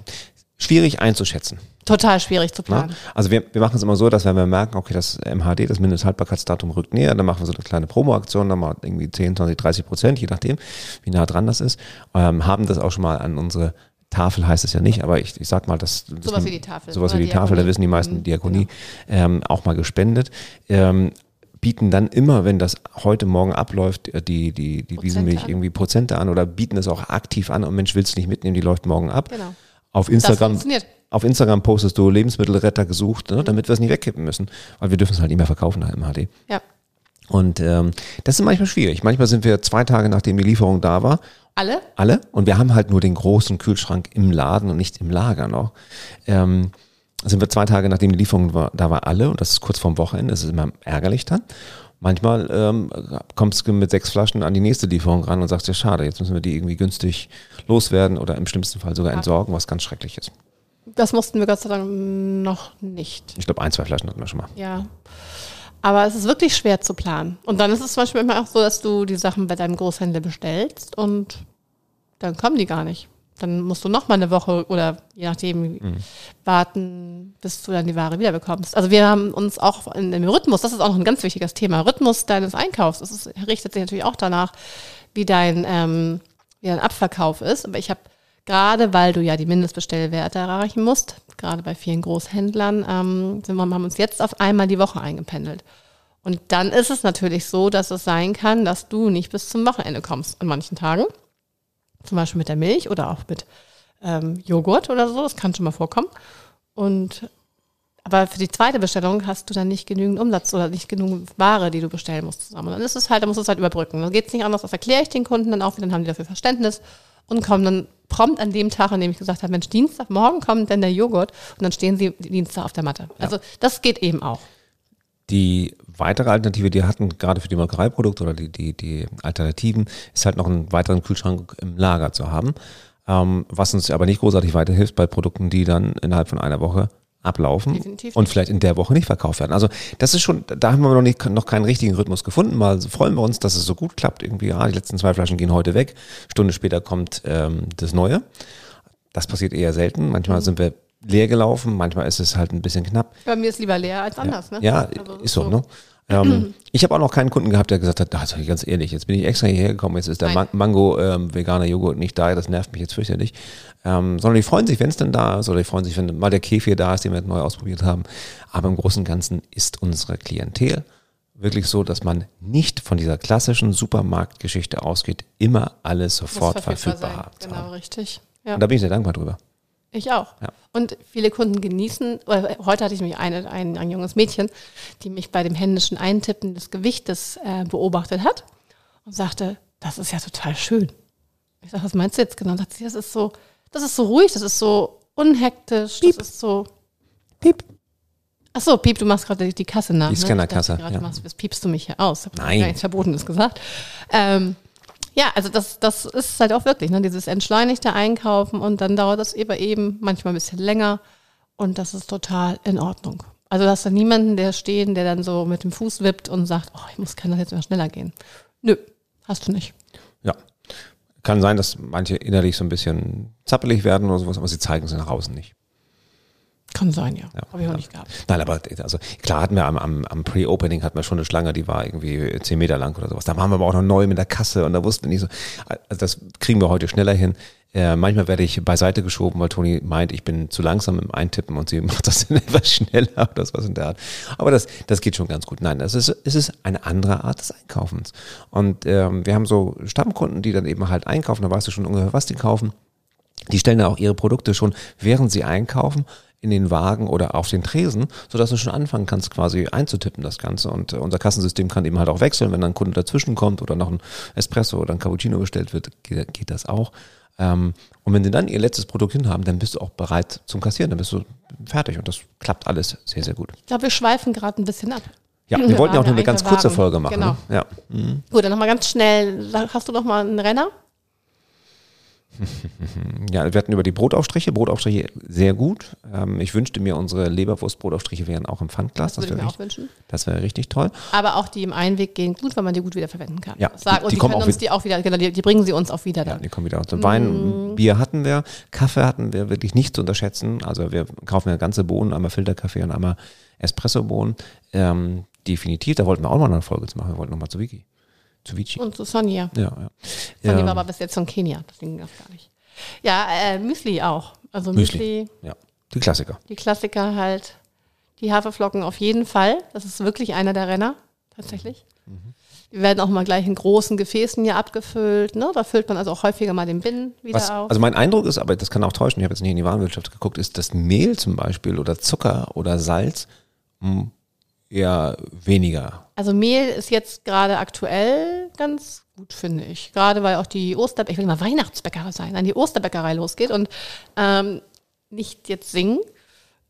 Schwierig einzuschätzen. Total schwierig zu planen. Ja? Also wir, wir machen es immer so, dass wenn wir merken, okay, das MHD, das Mindesthaltbarkeitsdatum rückt näher, dann machen wir so eine kleine Promoaktion, dann mal irgendwie 10, 20, 30 Prozent, je nachdem, wie nah dran das ist. Ähm, haben das auch schon mal an unsere Tafel heißt es ja nicht, aber ich, ich sag mal, das, sowas wie die Tafel, sowas wie die Diakonie. Tafel, da wissen die meisten mhm, Diakonie genau. ähm, auch mal gespendet. Ähm, bieten dann immer, wenn das heute Morgen abläuft, äh, die, die, die Wiesenmilch irgendwie Prozente an oder bieten es auch aktiv an und Mensch, willst du nicht mitnehmen, die läuft morgen ab. Genau. Auf Instagram, auf Instagram postest du Lebensmittelretter gesucht, ne, damit wir es nicht wegkippen müssen, weil wir dürfen es halt nicht mehr verkaufen nach MHD. Ja. Und ähm, das ist manchmal schwierig. Manchmal sind wir zwei Tage nachdem die Lieferung da war. Alle? Alle. Und wir haben halt nur den großen Kühlschrank im Laden und nicht im Lager noch. Ähm, sind wir zwei Tage nachdem die Lieferung war, da war alle und das ist kurz vorm Wochenende, das ist immer ärgerlich dann. Manchmal ähm, kommst du mit sechs Flaschen an die nächste Lieferung ran und sagst dir, schade, jetzt müssen wir die irgendwie günstig loswerden oder im schlimmsten Fall sogar entsorgen, was ganz schrecklich ist. Das mussten wir Gott sei Dank noch nicht. Ich glaube, ein, zwei Flaschen hatten wir schon mal. Ja. Aber es ist wirklich schwer zu planen. Und dann ist es zum Beispiel immer auch so, dass du die Sachen bei deinem Großhändler bestellst und dann kommen die gar nicht. Dann musst du noch mal eine Woche oder je nachdem mhm. warten, bis du dann die Ware wiederbekommst. Also wir haben uns auch in dem Rhythmus, das ist auch noch ein ganz wichtiges Thema, Rhythmus deines Einkaufs. Das ist, richtet sich natürlich auch danach, wie dein, ähm, wie dein Abverkauf ist. Aber ich habe gerade, weil du ja die Mindestbestellwerte erreichen musst, gerade bei vielen Großhändlern, ähm, sind wir, haben uns jetzt auf einmal die Woche eingependelt. Und dann ist es natürlich so, dass es sein kann, dass du nicht bis zum Wochenende kommst an manchen Tagen zum Beispiel mit der Milch oder auch mit ähm, Joghurt oder so, das kann schon mal vorkommen. Und aber für die zweite Bestellung hast du dann nicht genügend Umsatz oder nicht genügend Ware, die du bestellen musst zusammen. Und dann ist es halt, dann musst du es halt überbrücken. Dann geht es nicht anders, das erkläre ich den Kunden dann auch wieder, dann haben die dafür Verständnis und kommen dann prompt an dem Tag, an dem ich gesagt habe, Mensch, Dienstag, morgen kommt denn der Joghurt und dann stehen sie Dienstag auf der Matte. Also das geht eben auch. Die weitere Alternative, die wir hatten, gerade für die Molkereiprodukte oder die, die, die Alternativen, ist halt noch einen weiteren Kühlschrank im Lager zu haben. Ähm, was uns aber nicht großartig weiterhilft bei Produkten, die dann innerhalb von einer Woche ablaufen Definitiv und vielleicht in der Woche nicht verkauft werden. Also das ist schon, da haben wir noch, nicht, noch keinen richtigen Rhythmus gefunden. Mal freuen wir uns, dass es so gut klappt. Irgendwie, ja, die letzten zwei Flaschen gehen heute weg. Stunde später kommt ähm, das Neue. Das passiert eher selten. Manchmal mhm. sind wir leer gelaufen, manchmal ist es halt ein bisschen knapp. Bei mir ist lieber leer als anders, ja. ne? Ja, also ist so, so. ne? Ähm, ich habe auch noch keinen Kunden gehabt, der gesagt hat, also ganz ehrlich, jetzt bin ich extra hierher gekommen, jetzt ist der Man Mango ähm, veganer Joghurt nicht da, das nervt mich jetzt fürchterlich. Ähm, sondern die freuen sich, wenn es denn da ist, oder die freuen sich, wenn mal der Kefir da ist, den wir neu ausprobiert haben. Aber im Großen und Ganzen ist unsere Klientel wirklich so, dass man nicht von dieser klassischen Supermarktgeschichte ausgeht, immer alles sofort verfügbar, verfügbar haben. Genau, richtig. Ja. Und da bin ich sehr dankbar drüber. Ich auch. Ja. Und viele Kunden genießen, heute hatte ich mich eine, ein, ein junges Mädchen, die mich bei dem händischen Eintippen des Gewichtes äh, beobachtet hat und sagte, das ist ja total schön. Ich sage, was meinst du jetzt genau? Sagt sie, das ist so, das ist so ruhig, das ist so unhektisch, Piep. das ist so. Piep. Ach so, Piep, du machst gerade die Kasse nach. Die Scannerkasse. Ne? Ja. Machst, piepst du mich hier aus. Nein. Gar nichts Verbotenes gesagt. Ähm, ja, also das, das ist halt auch wirklich, ne, dieses entschleunigte Einkaufen und dann dauert das eben eben manchmal ein bisschen länger und das ist total in Ordnung. Also du hast da niemanden, der stehen, der dann so mit dem Fuß wippt und sagt, oh, ich muss, kann das jetzt mal schneller gehen. Nö, hast du nicht. Ja. Kann sein, dass manche innerlich so ein bisschen zappelig werden oder sowas, aber sie zeigen es nach außen nicht. Kann sein, ja. ja Habe ich auch nicht gehabt. Nein, aber also klar hatten wir am, am, am Pre-Opening hatten wir schon eine Schlange, die war irgendwie zehn Meter lang oder sowas. Da waren wir aber auch noch neu mit der Kasse und da wussten wir nicht so. Also das kriegen wir heute schneller hin. Äh, manchmal werde ich beiseite geschoben, weil Toni meint, ich bin zu langsam im Eintippen und sie macht das dann etwas schneller oder was in der Art. Aber das, das geht schon ganz gut. Nein, das ist, es ist eine andere Art des Einkaufens. Und ähm, wir haben so Stammkunden, die dann eben halt einkaufen, da weißt du schon ungefähr, was die kaufen. Die stellen da auch ihre Produkte schon, während sie einkaufen, in den Wagen oder auf den Tresen, sodass du schon anfangen kannst, quasi einzutippen das Ganze. Und äh, unser Kassensystem kann eben halt auch wechseln, wenn dann ein Kunde dazwischen kommt oder noch ein Espresso oder ein Cappuccino bestellt wird, geht, geht das auch. Ähm, und wenn sie dann ihr letztes Produkt hinhaben, dann bist du auch bereit zum Kassieren, dann bist du fertig und das klappt alles sehr, sehr gut. Ich glaube, wir schweifen gerade ein bisschen ab. Ja, wir wollten ja auch nur eine ganz kurze Folge machen. Genau. Ne? Ja. Mhm. Gut, dann nochmal ganz schnell. Hast du noch mal einen Renner? Ja, wir hatten über die Brotaufstriche. Brotaufstriche sehr gut. Ähm, ich wünschte mir, unsere Leberwurst-Brotaufstriche wären auch im Pfandglas. Das, das würde ich mir auch wünschen. Das wäre richtig toll. Aber auch die im Einweg gehen gut, weil man die gut wieder verwenden kann. Ja. Und die, die können uns die auch wieder, genau, die, die, bringen sie uns auch wieder dann. Ja, die kommen wieder. Also Wein, mm. Bier hatten wir, Kaffee hatten wir wirklich nicht zu unterschätzen. Also wir kaufen ja ganze Bohnen, einmal Filterkaffee und einmal Espresso-Bohnen. Ähm, definitiv, da wollten wir auch mal eine Folge zu machen. Wir wollten nochmal zu Wiki. Zu Vici. Und zu Sonja. Ja, ja. Sonja ähm, war aber bis jetzt von Kenia, deswegen das gar nicht. Ja, äh, Müsli auch. Also Müsli, Müsli. Ja, die Klassiker. Die Klassiker halt. Die Haferflocken auf jeden Fall. Das ist wirklich einer der Renner, tatsächlich. Mhm. Die werden auch mal gleich in großen Gefäßen hier abgefüllt. Ne? Da füllt man also auch häufiger mal den Binnen wieder Was, auf. Also mein Eindruck ist, aber das kann auch täuschen, ich habe jetzt nicht in die Warenwirtschaft geguckt, ist, dass Mehl zum Beispiel oder Zucker oder Salz mh, hm, eher weniger. Also Mehl ist jetzt gerade aktuell ganz gut, finde ich. Gerade weil auch die Osterbäckerei, ich will mal Weihnachtsbäckerei sein, an die Osterbäckerei losgeht und ähm, nicht jetzt singen.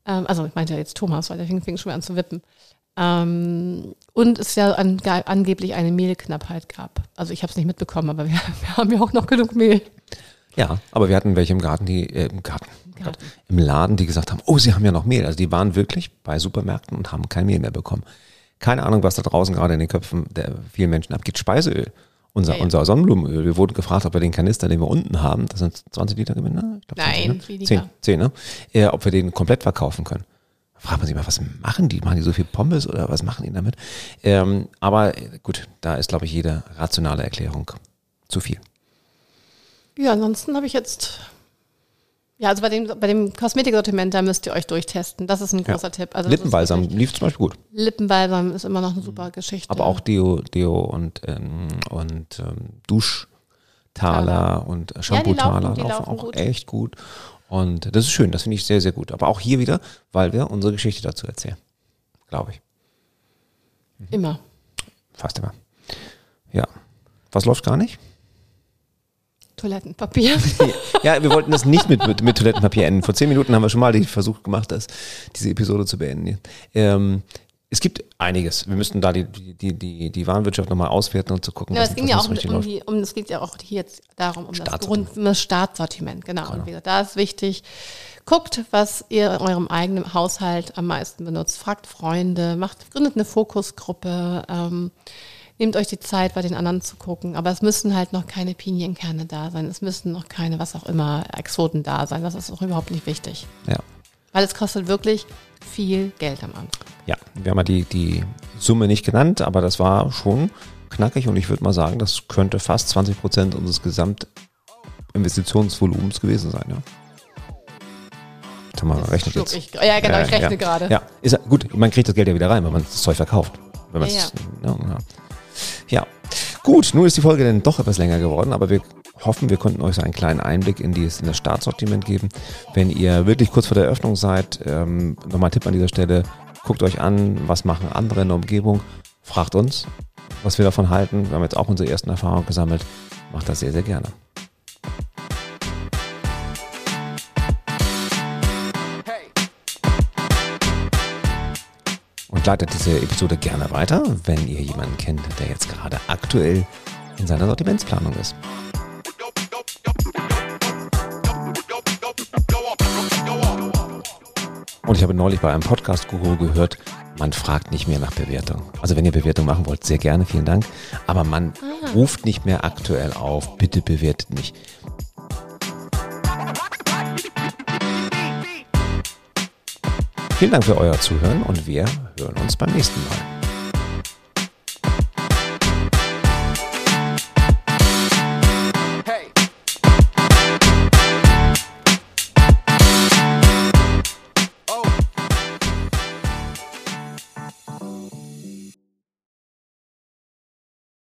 Ähm, also ich meinte ja jetzt Thomas, weil der fing, fing schon an zu wippen. Ähm, und es ja an, angeblich eine Mehlknappheit gab. Also ich habe es nicht mitbekommen, aber wir, wir, haben ja auch noch genug Mehl. Ja, aber wir hatten welche im Garten, die äh, im Garten, Garten, im Laden, die gesagt haben, oh, sie haben ja noch Mehl. Also die waren wirklich bei Supermärkten und haben kein Mehl mehr bekommen. Keine Ahnung, was da draußen gerade in den Köpfen der vielen Menschen abgeht. Speiseöl. Unser, ja, ja. unser Sonnenblumenöl. Wir wurden gefragt, ob wir den Kanister, den wir unten haben, das sind 20 Liter Gewinne? Glaub, Nein, 20, ne? 10, 10, ne? Äh, ob wir den komplett verkaufen können. Fragt man sich mal, was machen die? Machen die so viel Pommes oder was machen die damit? Ähm, aber gut, da ist, glaube ich, jede rationale Erklärung zu viel. Ja, ansonsten habe ich jetzt ja, also bei dem, bei dem Kosmetiksortiment, da müsst ihr euch durchtesten. Das ist ein großer ja. Tipp. Also Lippenbalsam lief zum Beispiel gut. Lippenbalsam ist immer noch eine super Geschichte. Aber auch Deo, Deo und, ähm, und ähm, Duschtaler und Shampoo-Taler ja, laufen, laufen, auch gut. echt gut. Und das ist schön, das finde ich sehr, sehr gut. Aber auch hier wieder, weil wir unsere Geschichte dazu erzählen. Glaube ich. Mhm. Immer. Fast immer. Ja. Was läuft gar nicht? Toilettenpapier. ja, wir wollten das nicht mit, mit, mit, Toilettenpapier enden. Vor zehn Minuten haben wir schon mal den Versuch gemacht, das, diese Episode zu beenden. Ähm, es gibt einiges. Wir müssten da die, die, die, die Warenwirtschaft nochmal auswerten und zu gucken. Ja, es ging ja auch um, um, die, um, es geht ja auch hier jetzt darum, um das, Grund, um das Startsortiment. Genau. genau. Gesagt, da ist wichtig, guckt, was ihr in eurem eigenen Haushalt am meisten benutzt. Fragt Freunde, macht, gründet eine Fokusgruppe. Ähm, nehmt euch die Zeit, bei den anderen zu gucken. Aber es müssen halt noch keine Pinienkerne da sein. Es müssen noch keine, was auch immer, Exoten da sein. Das ist auch überhaupt nicht wichtig. Ja. Weil es kostet wirklich viel Geld am Anfang. Ja, wir haben ja die, die Summe nicht genannt, aber das war schon knackig und ich würde mal sagen, das könnte fast 20 Prozent unseres Gesamtinvestitionsvolumens gewesen sein. Ja. Mal, rechnet jetzt. Ich, ja, genau, ich rechne ja, gerade. Ja, ist, gut, man kriegt das Geld ja wieder rein, wenn man das Zeug verkauft. Wenn ja, ja. ja. Ja, gut, nun ist die Folge dann doch etwas länger geworden, aber wir hoffen, wir konnten euch so einen kleinen Einblick in, dieses, in das Startsortiment geben. Wenn ihr wirklich kurz vor der Eröffnung seid, ähm, nochmal Tipp an dieser Stelle, guckt euch an, was machen andere in der Umgebung, fragt uns, was wir davon halten. Wir haben jetzt auch unsere ersten Erfahrungen gesammelt. Macht das sehr, sehr gerne. Leitet diese Episode gerne weiter, wenn ihr jemanden kennt, der jetzt gerade aktuell in seiner Sortimentsplanung ist. Und ich habe neulich bei einem Podcast-Guru gehört, man fragt nicht mehr nach Bewertung. Also wenn ihr Bewertung machen wollt, sehr gerne, vielen Dank. Aber man ah. ruft nicht mehr aktuell auf, bitte bewertet mich. Vielen Dank für euer Zuhören und wir hören uns beim nächsten Mal.